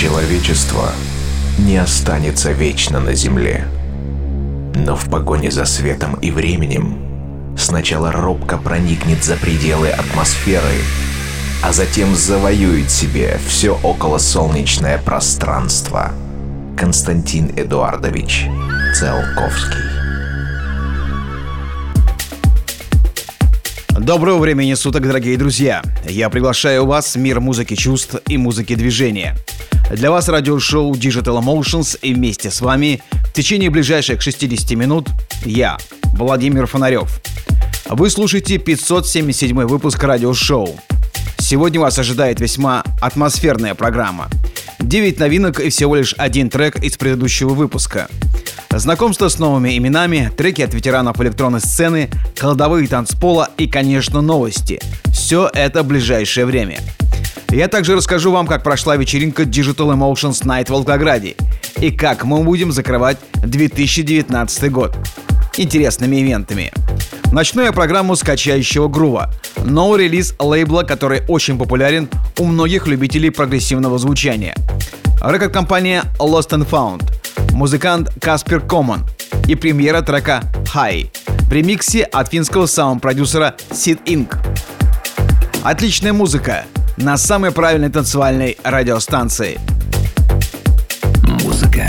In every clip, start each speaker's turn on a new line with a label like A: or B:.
A: Человечество не останется вечно на Земле. Но в погоне за светом и временем сначала робко проникнет за пределы атмосферы, а затем завоюет себе все околосолнечное пространство. Константин Эдуардович Циолковский
B: Доброго времени суток, дорогие друзья! Я приглашаю вас в мир музыки чувств и музыки движения. Для вас радиошоу Digital Emotions и вместе с вами в течение ближайших 60 минут я, Владимир Фонарев. Вы слушаете 577 выпуск радиошоу. Сегодня вас ожидает весьма атмосферная программа. 9 новинок и всего лишь один трек из предыдущего выпуска – Знакомство с новыми именами, треки от ветеранов электронной сцены, кладовые танцпола и, конечно, новости. Все это в ближайшее время. Я также расскажу вам, как прошла вечеринка Digital Emotions Night в Волгограде и как мы будем закрывать 2019 год интересными ивентами. Начну я программу скачающего грува. Новый релиз лейбла, который очень популярен у многих любителей прогрессивного звучания. Рекорд-компания Lost and Found – музыкант Каспер Коман и премьера трека «High» в ремиксе от финского саунд-продюсера Sid Inc. Отличная музыка на самой правильной танцевальной радиостанции.
C: Музыка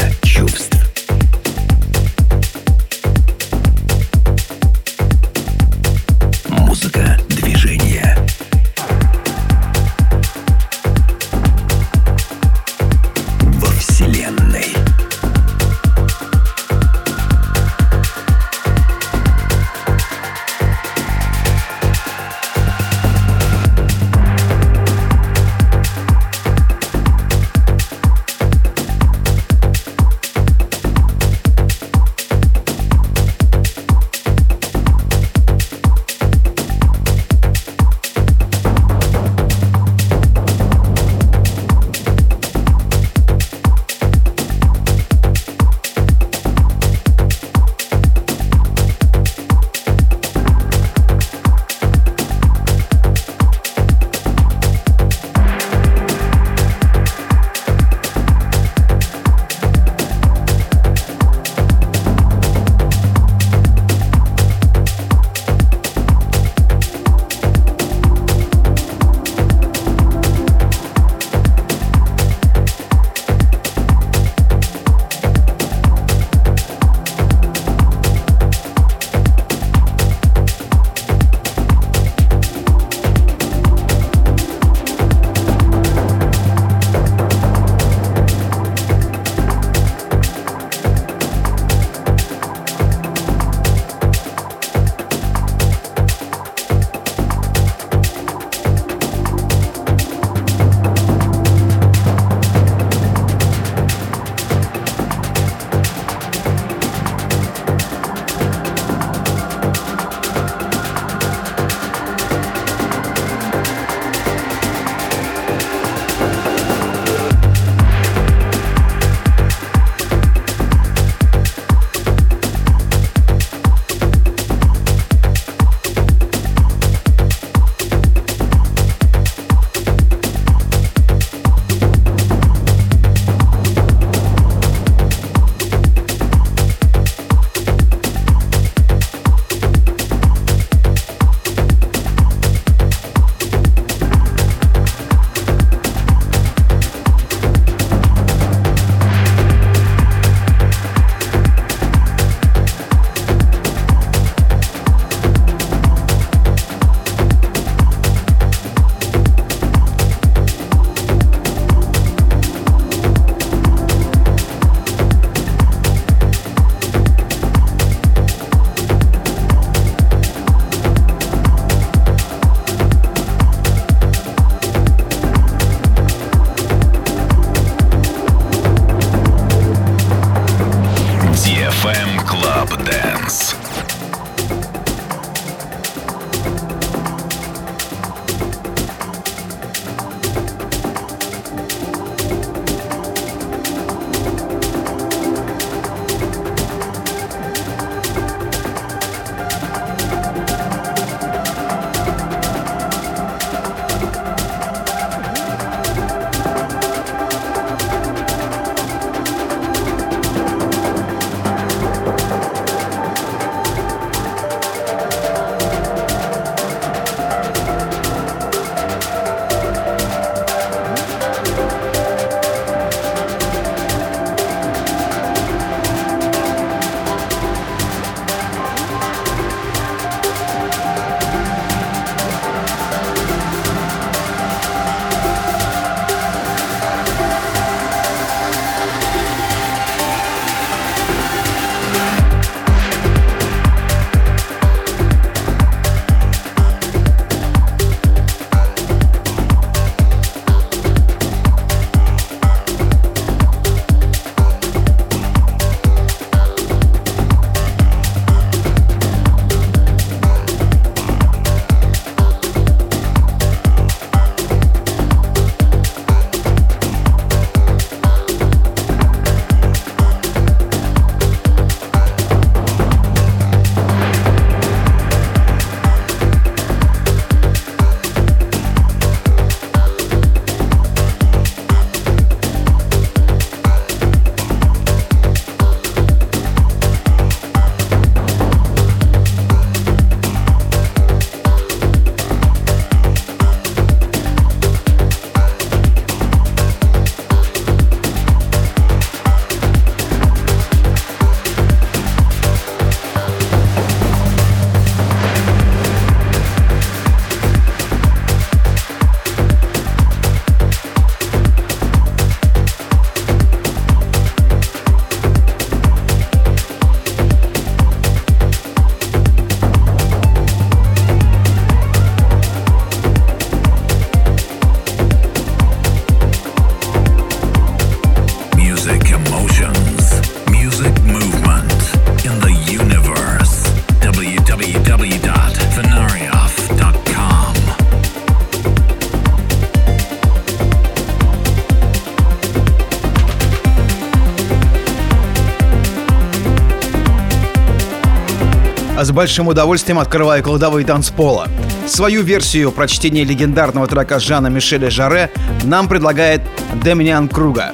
B: большим удовольствием открываю кладовые танцпола. Свою версию прочтения легендарного трека Жана Мишеля Жаре нам предлагает Демиан Круга.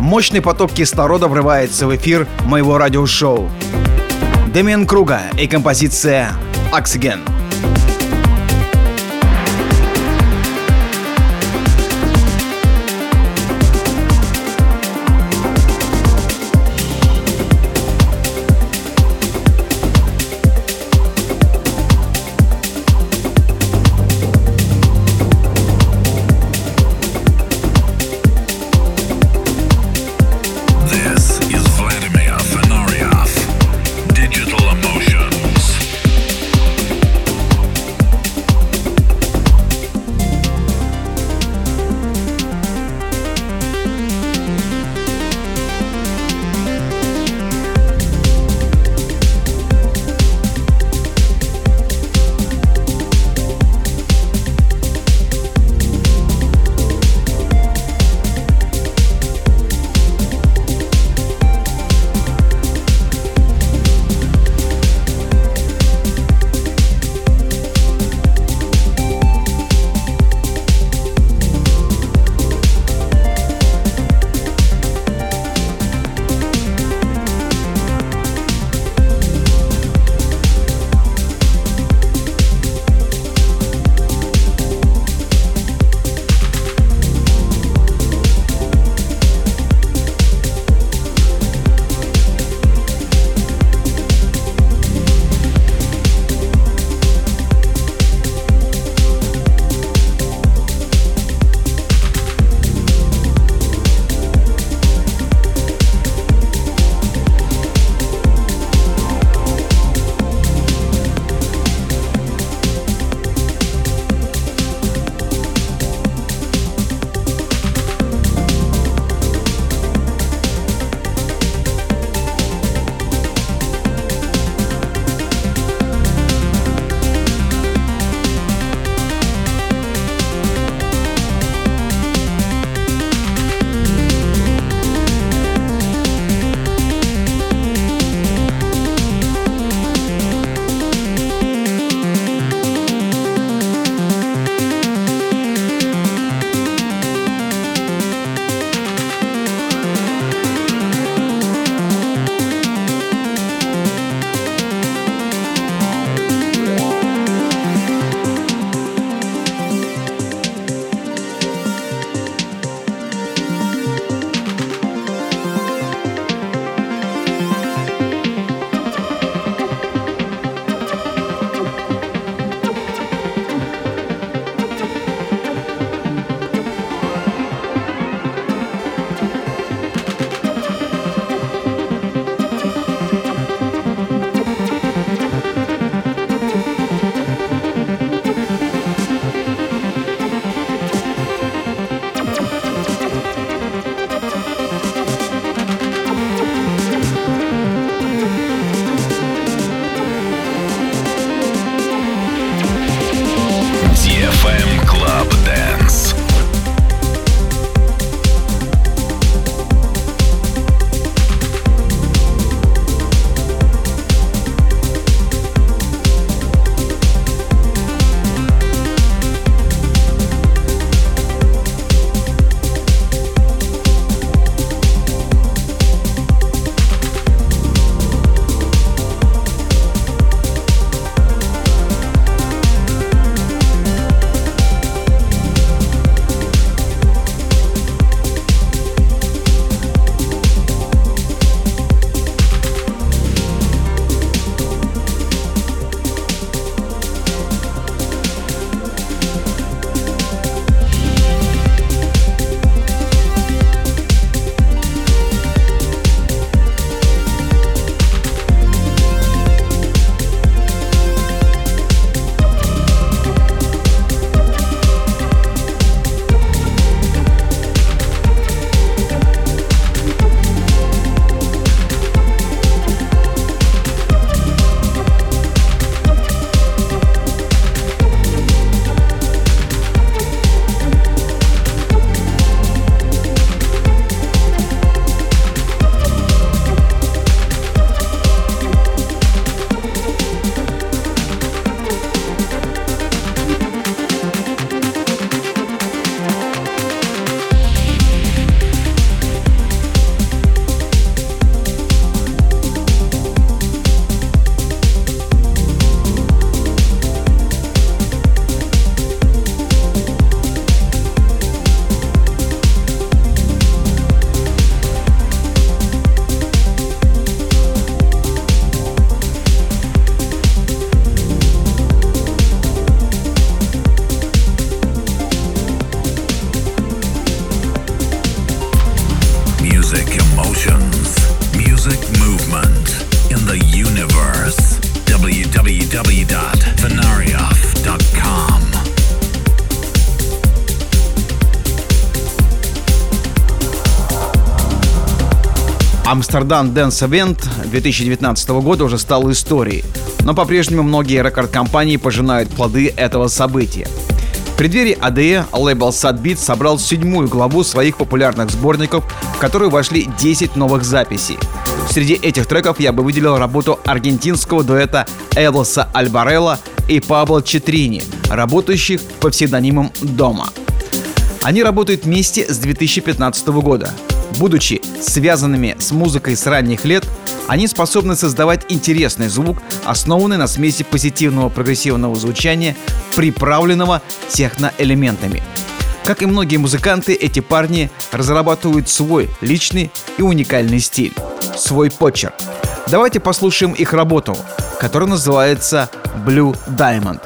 B: Мощный поток кислорода врывается в эфир моего радиошоу. Демиан Круга и композиция «Oxygen». Амстердам Dance Event 2019 года уже стал историей, но по-прежнему многие рекорд-компании пожинают плоды этого события. Преддверии АДЕ лейбл Sadbeat собрал седьмую главу своих популярных сборников, в которые вошли 10 новых записей. Среди этих треков я бы выделил работу аргентинского дуэта Элоса Альбарелла и Пабло Четрини, работающих по псевдонимам «Дома». Они работают вместе с 2015 года. Будучи связанными с музыкой с ранних лет, они способны создавать интересный звук, основанный на смеси позитивного прогрессивного звучания, приправленного техноэлементами. Как и многие музыканты, эти парни разрабатывают свой личный и уникальный стиль, свой почерк. Давайте послушаем их работу, которая называется Blue Diamond.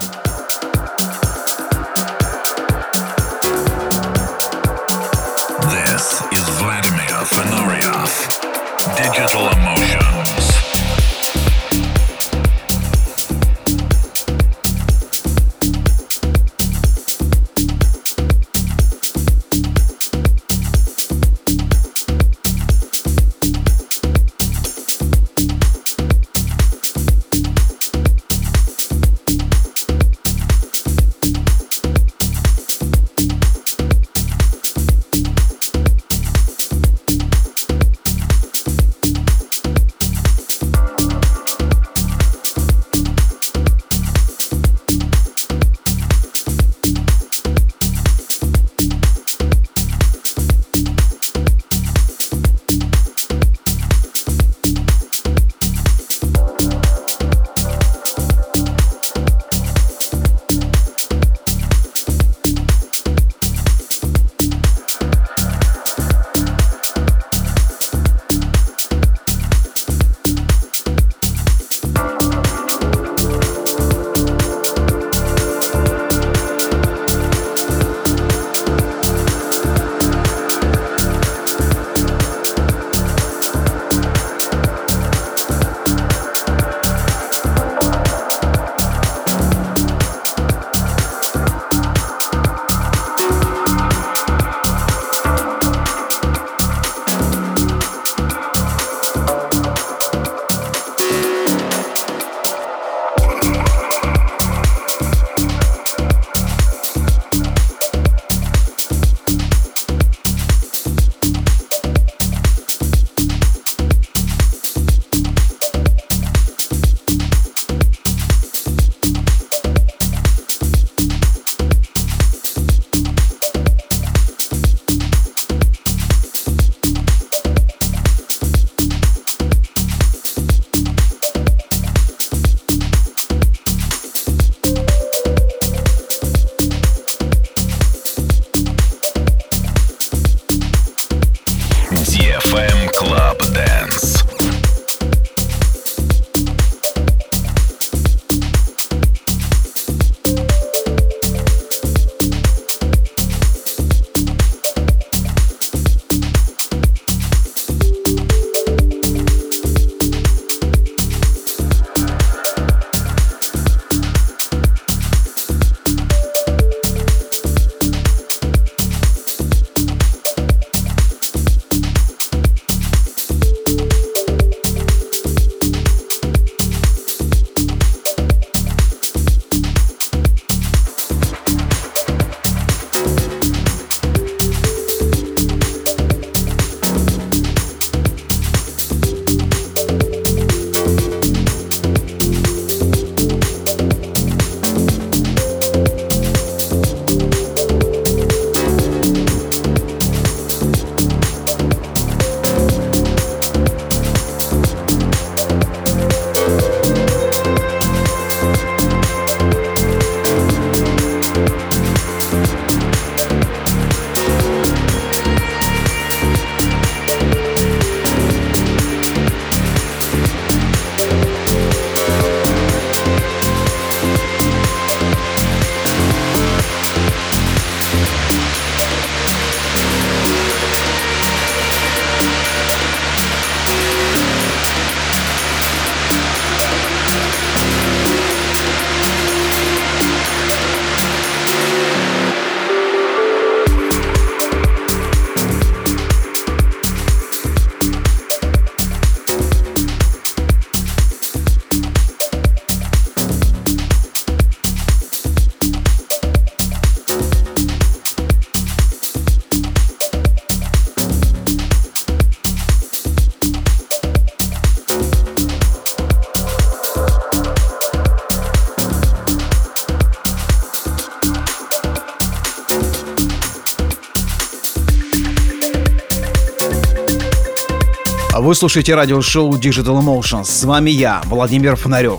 B: Вы слушаете радиошоу Digital Emotions. С вами я, Владимир Фонарев.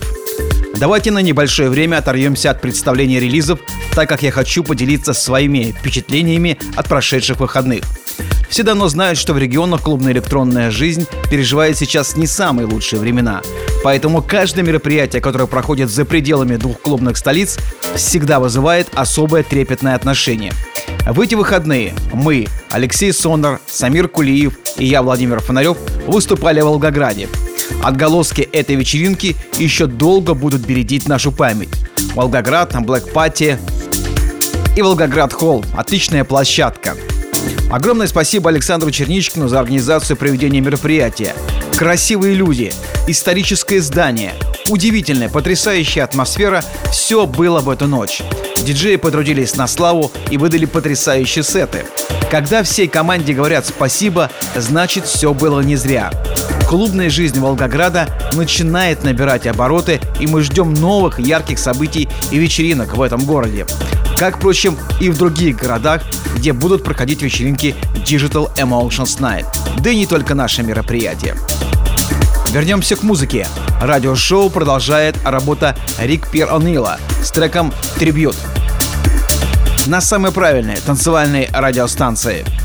B: Давайте на небольшое время оторвемся от представления релизов, так как я хочу поделиться своими впечатлениями от прошедших выходных. Все давно знают, что в регионах клубная электронная жизнь переживает сейчас не самые лучшие времена. Поэтому каждое мероприятие, которое проходит за пределами двух клубных столиц, всегда вызывает особое трепетное отношение. В эти выходные мы, Алексей Сонор, Самир Кулиев и я, Владимир Фонарев, выступали в Волгограде. Отголоски этой вечеринки еще долго будут бередить нашу память. Волгоград, Black Party и Волгоград Холл – отличная площадка. Огромное спасибо Александру Черничкину за организацию проведения мероприятия. Красивые люди, историческое здание, удивительная, потрясающая атмосфера – все было в эту ночь. Диджеи потрудились на славу и выдали потрясающие сеты. Когда всей команде говорят спасибо, значит все было не зря. Клубная жизнь Волгограда начинает набирать обороты, и мы ждем новых ярких событий и вечеринок в этом городе. Как, впрочем, и в других городах, где будут проходить вечеринки Digital Emotions Night. Да и не только наши мероприятия. Вернемся к музыке. Радиошоу продолжает работа Рик Пир О'Нила с треком «Трибьют» на самой правильной танцевальной радиостанции –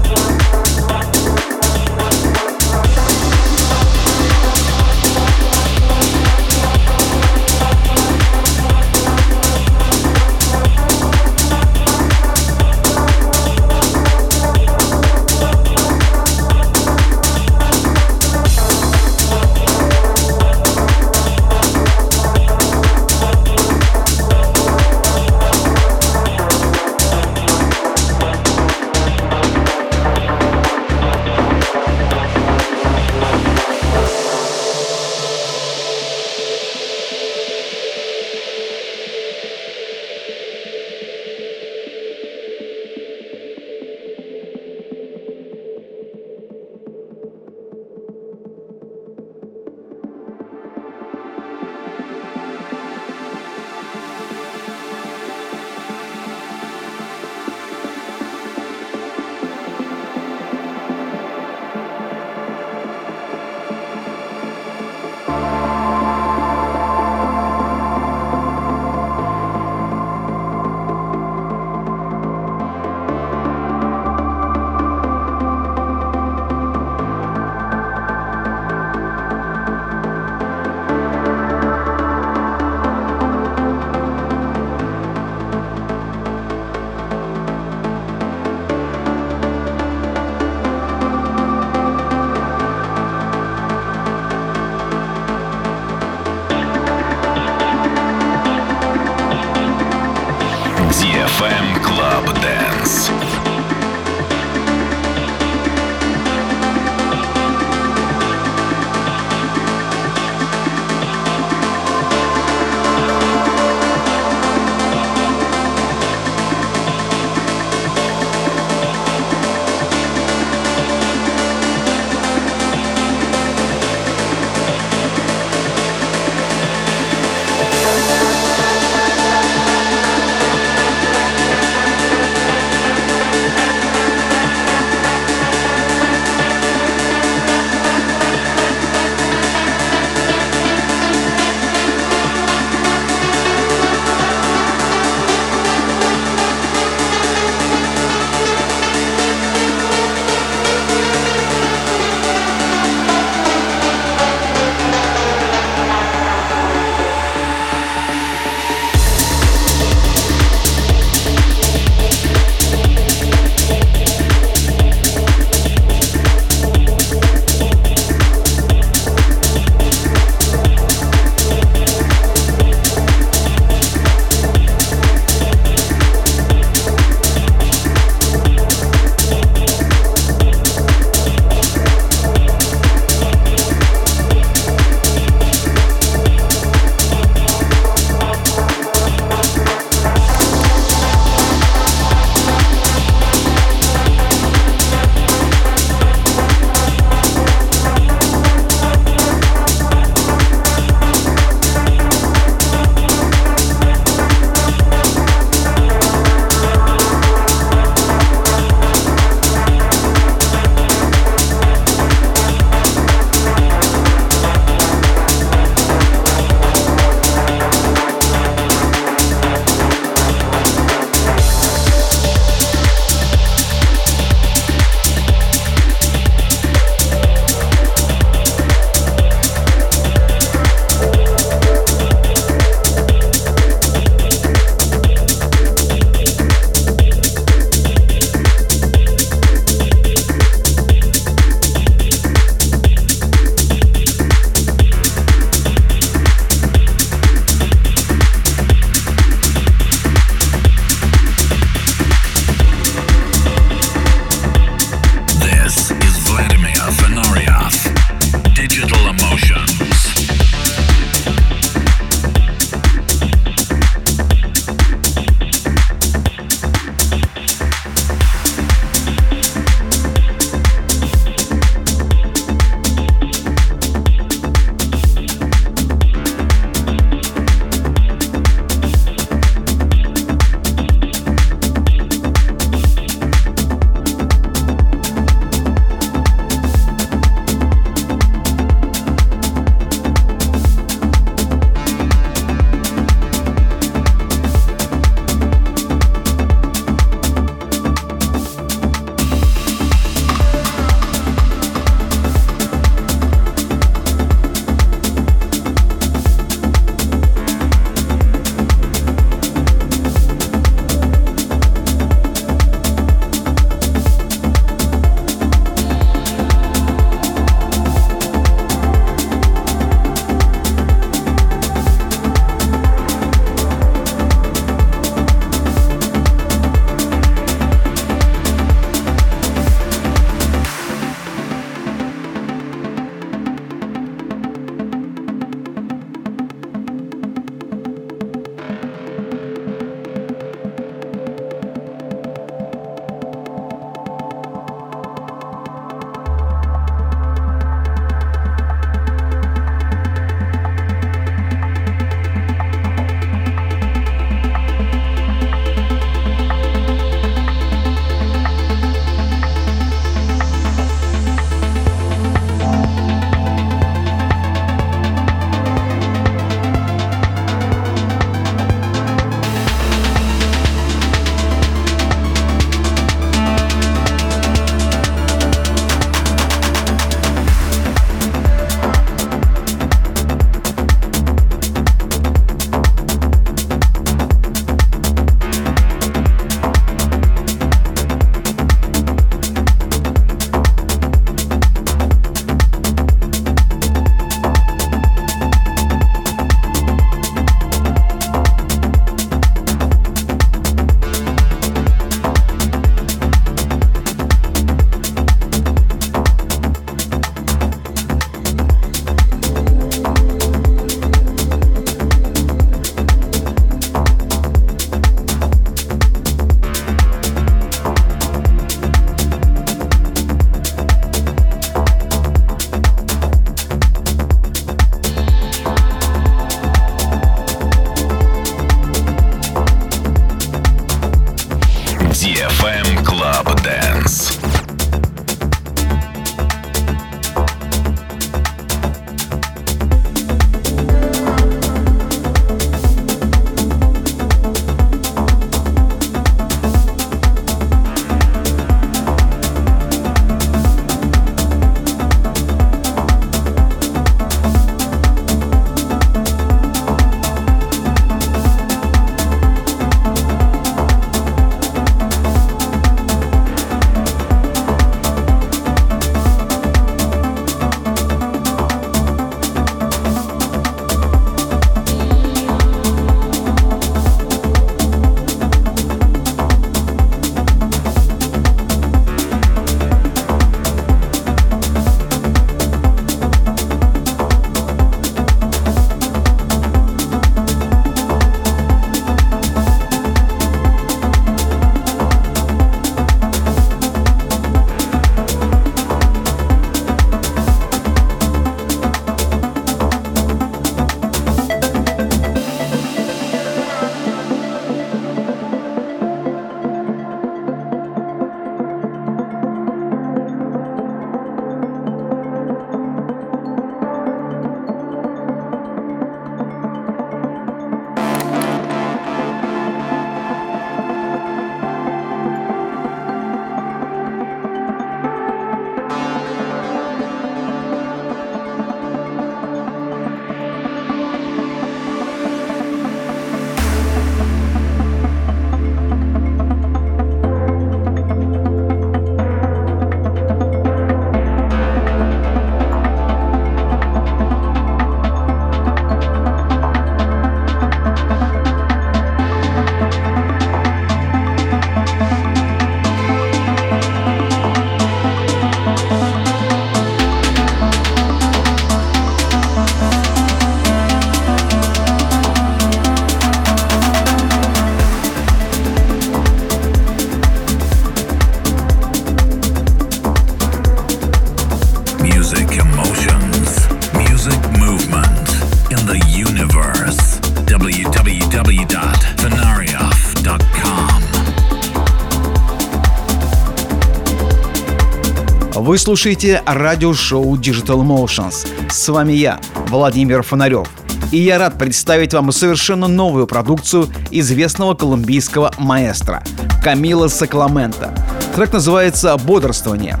B: Вы слушаете радиошоу Digital Motions. С вами я, Владимир Фонарев. И я рад представить вам совершенно новую продукцию известного колумбийского маэстро Камила Сакламента. Трек называется «Бодрствование».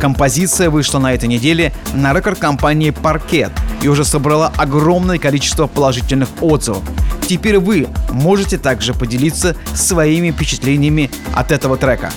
B: Композиция вышла на этой неделе на рекорд-компании «Паркет» и уже собрала огромное количество положительных отзывов. Теперь вы можете также поделиться своими впечатлениями от этого трека.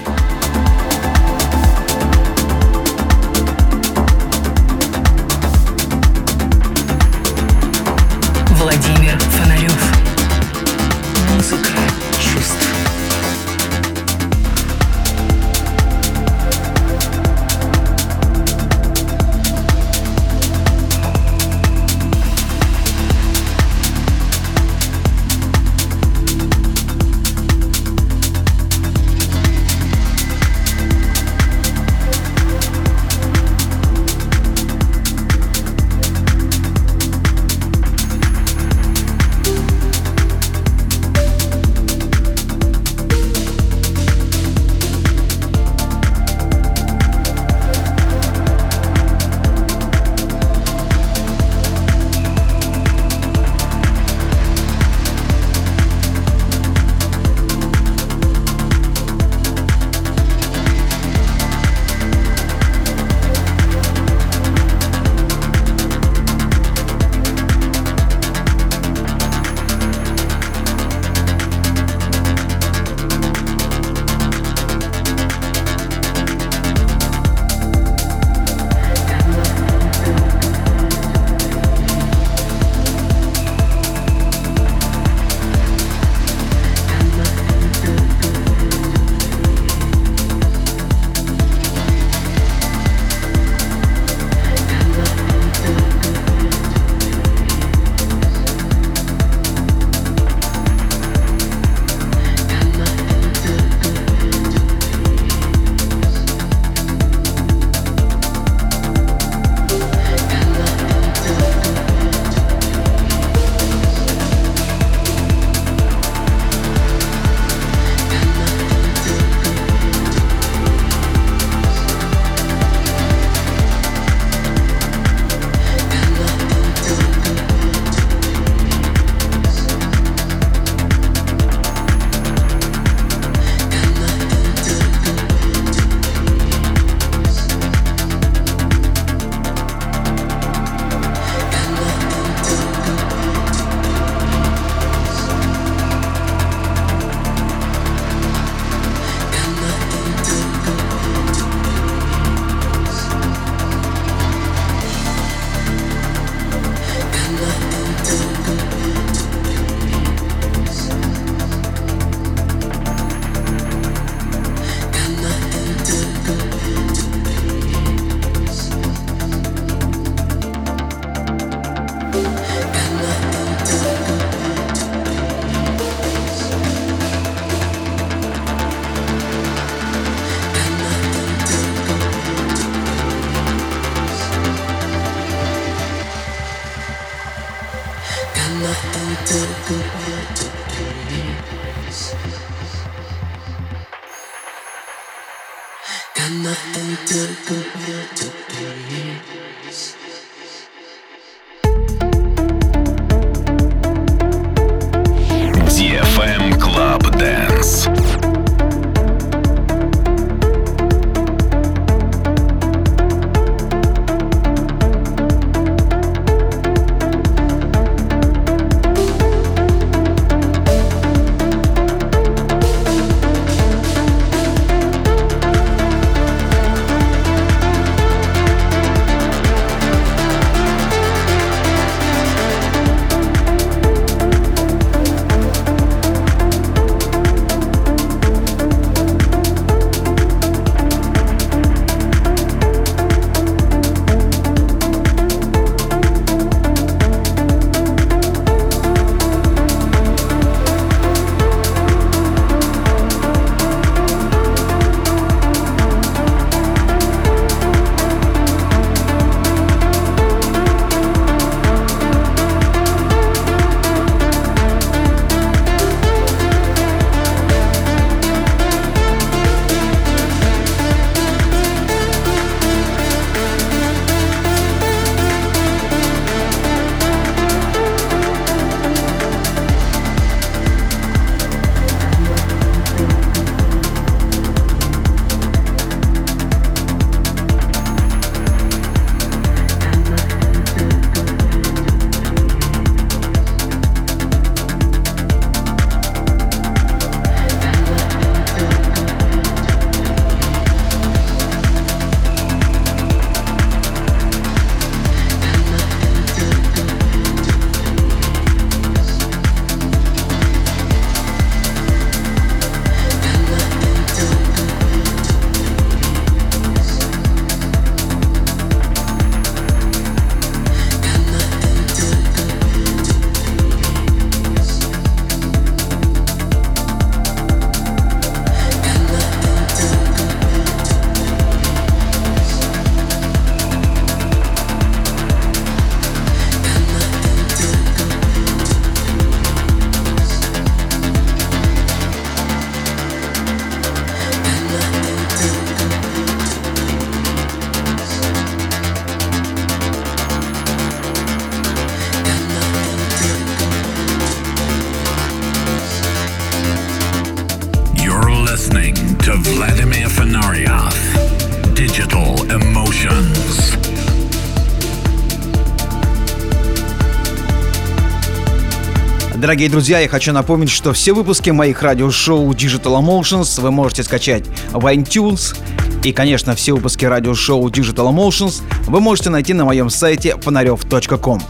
B: Дорогие друзья, я хочу напомнить, что все выпуски моих радиошоу Digital Emotions вы можете скачать в iTunes. И, конечно, все выпуски радиошоу Digital Emotions вы можете найти на моем сайте фонарев.ком.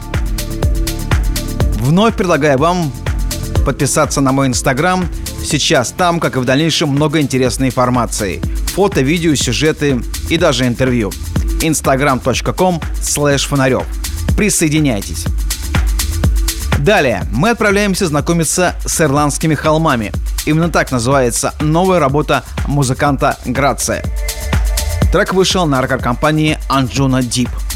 B: Вновь предлагаю вам подписаться на мой инстаграм. Сейчас там, как и в дальнейшем, много интересной информации. Фото, видео, сюжеты и даже интервью. instagram.com slash фонарев. Присоединяйтесь. Далее мы отправляемся знакомиться с ирландскими холмами. Именно так называется новая работа музыканта Грация. Трек вышел на рекорд-компании Anjuna Deep –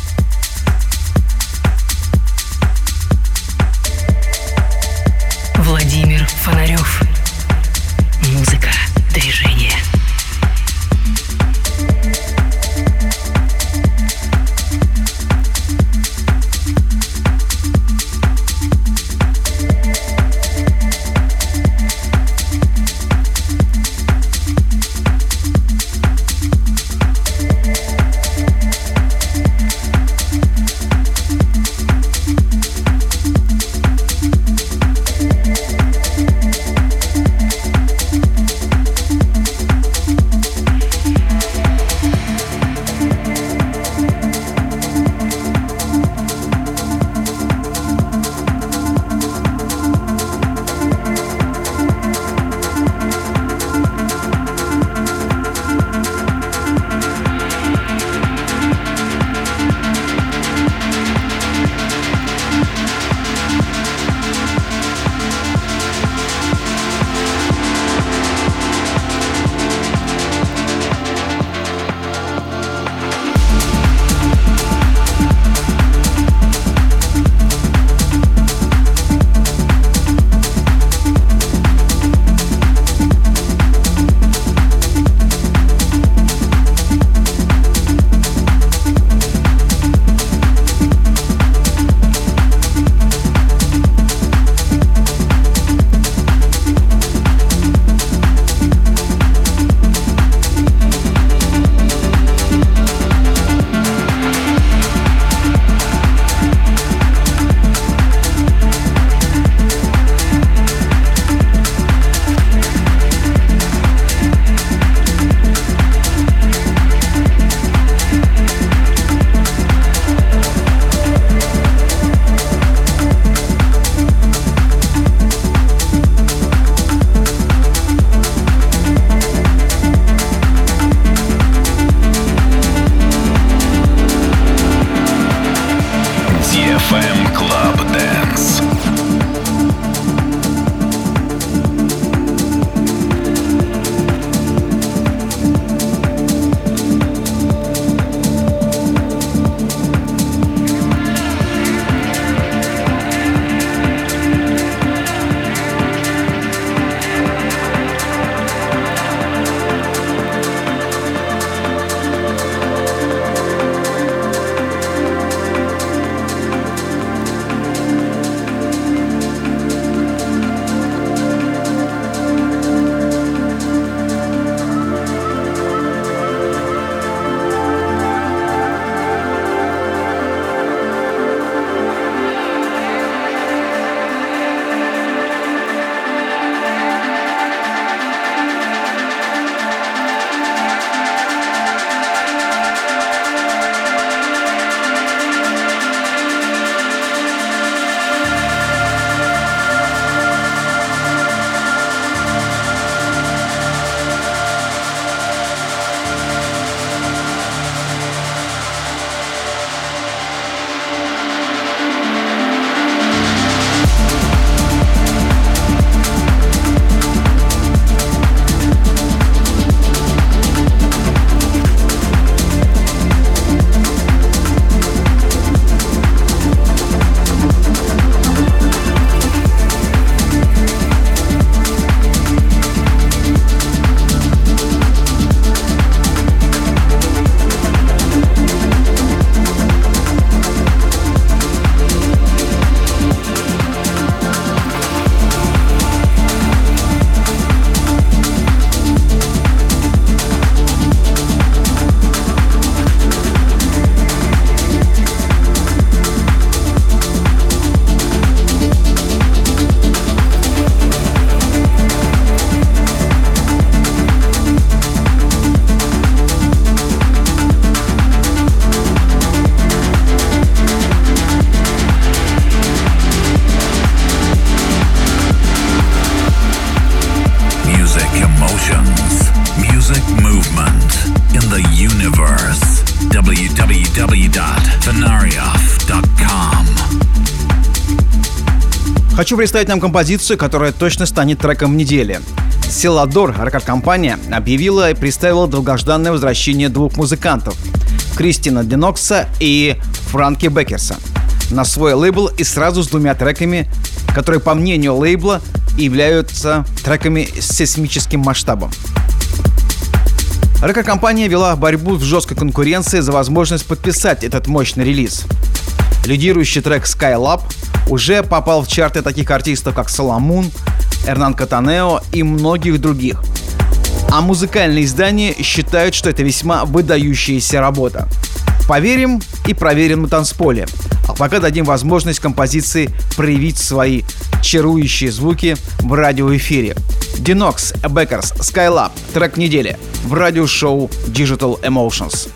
B: Хочу представить нам композицию, которая точно станет треком недели. Селадор, рекорд-компания, объявила и представила долгожданное возвращение двух музыкантов – Кристина Денокса и Франки Беккерса на свой лейбл и сразу с двумя треками, которые, по мнению лейбла, являются треками с сейсмическим масштабом. Рекорд-компания вела борьбу в жесткой конкуренции за возможность подписать этот мощный релиз. Лидирующий трек Skylab уже попал в чарты таких артистов, как Соломун, Эрнан Катанео и многих других. А музыкальные издания считают, что это весьма выдающаяся работа. Поверим и проверим на танцполе. А пока дадим возможность композиции проявить свои чарующие звуки в радиоэфире. Dinox, Beckers, Skylab, трек недели в радиошоу Digital Emotions.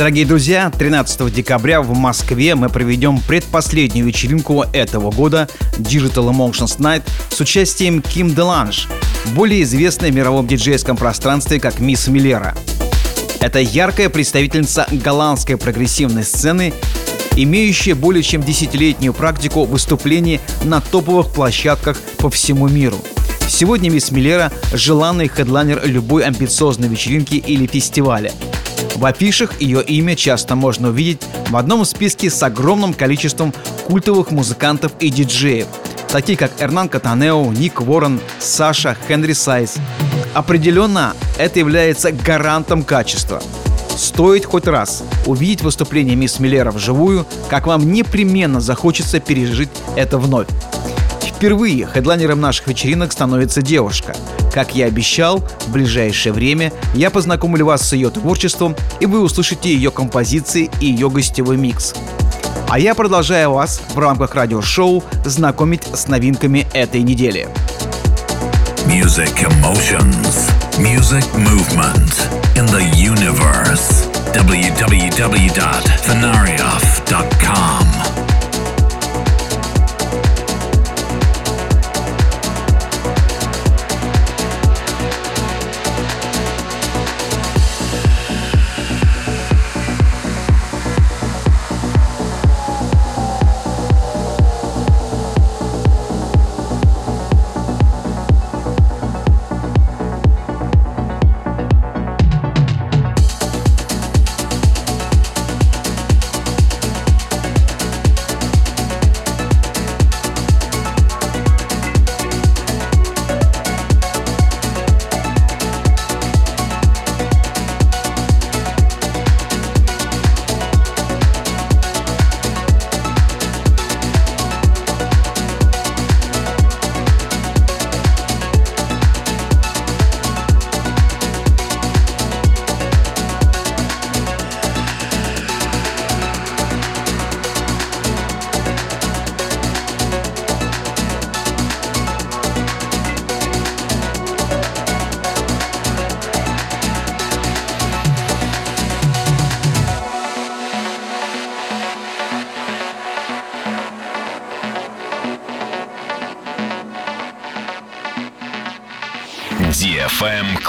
B: Дорогие друзья, 13 декабря в Москве мы проведем предпоследнюю вечеринку этого года Digital Emotions Night с участием Ким Деланж, более известной в мировом диджейском пространстве как Мисс Миллера. Это яркая представительница голландской прогрессивной сцены, имеющая более чем десятилетнюю практику выступлений на топовых площадках по всему миру. Сегодня Мисс Миллера – желанный хедлайнер любой амбициозной вечеринки или фестиваля – в афишах ее имя часто можно увидеть в одном списке с огромным количеством культовых музыкантов и диджеев, такие как Эрнан Катанео, Ник Уоррен, Саша, Хенри Сайз. Определенно, это является гарантом качества. Стоит хоть раз увидеть выступление мисс Миллера вживую, как вам непременно захочется пережить это вновь. Впервые хедлайнером наших вечеринок становится девушка. Как я обещал, в ближайшее время я познакомлю вас с ее творчеством, и вы услышите ее композиции и ее гостевой микс. А я продолжаю вас в рамках радиошоу знакомить с новинками этой недели.
C: Music emotions, music movement in the universe. www.fenarioff.com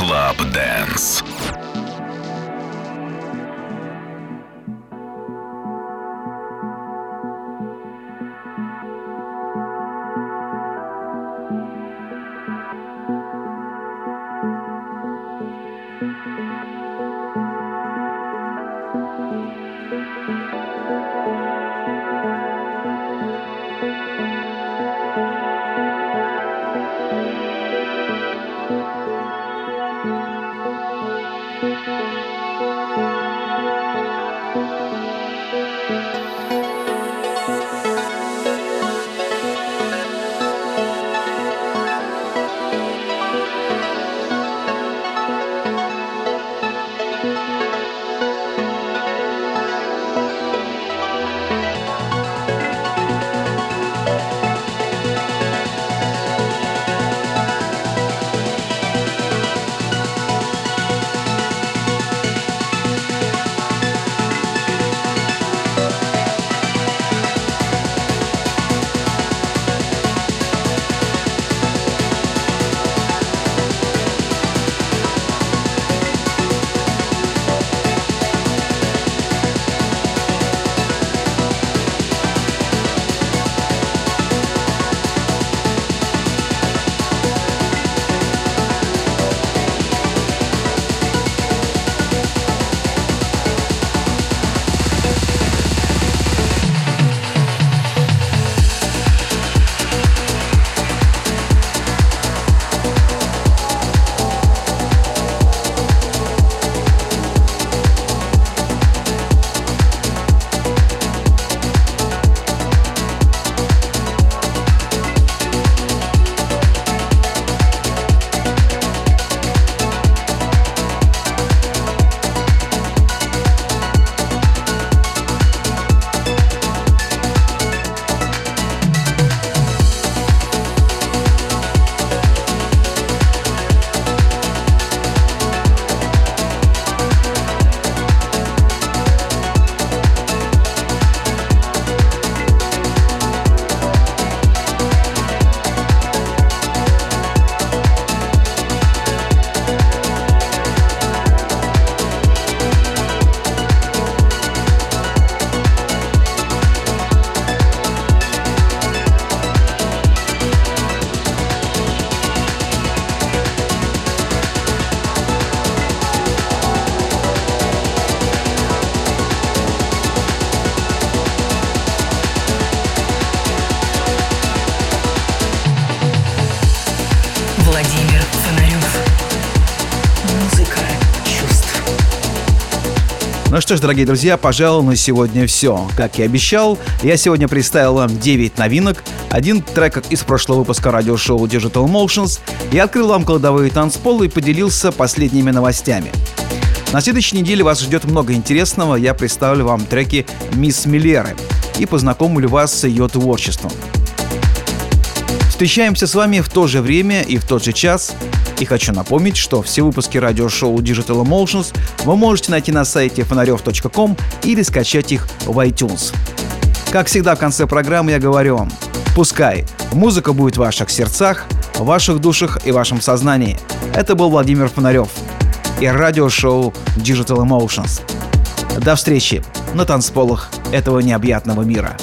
A: Club Dance.
B: Что ж, дорогие друзья, пожалуй, на сегодня все. Как и обещал, я сегодня представил вам 9 новинок, один трек из прошлого выпуска радиошоу Digital Motions. Я открыл вам кладовые танцполы и поделился последними новостями. На следующей неделе вас ждет много интересного. Я представлю вам треки Мисс Миллеры и познакомлю вас с ее творчеством. Встречаемся с вами в то же время и в тот же час. И хочу напомнить, что все выпуски радиошоу Digital Emotions вы можете найти на сайте фонарев.ком или скачать их в iTunes. Как всегда в конце программы я говорю вам, пускай музыка будет в ваших сердцах, в ваших душах и вашем сознании. Это был Владимир Фонарев и радиошоу Digital Emotions. До встречи на танцполах этого необъятного мира.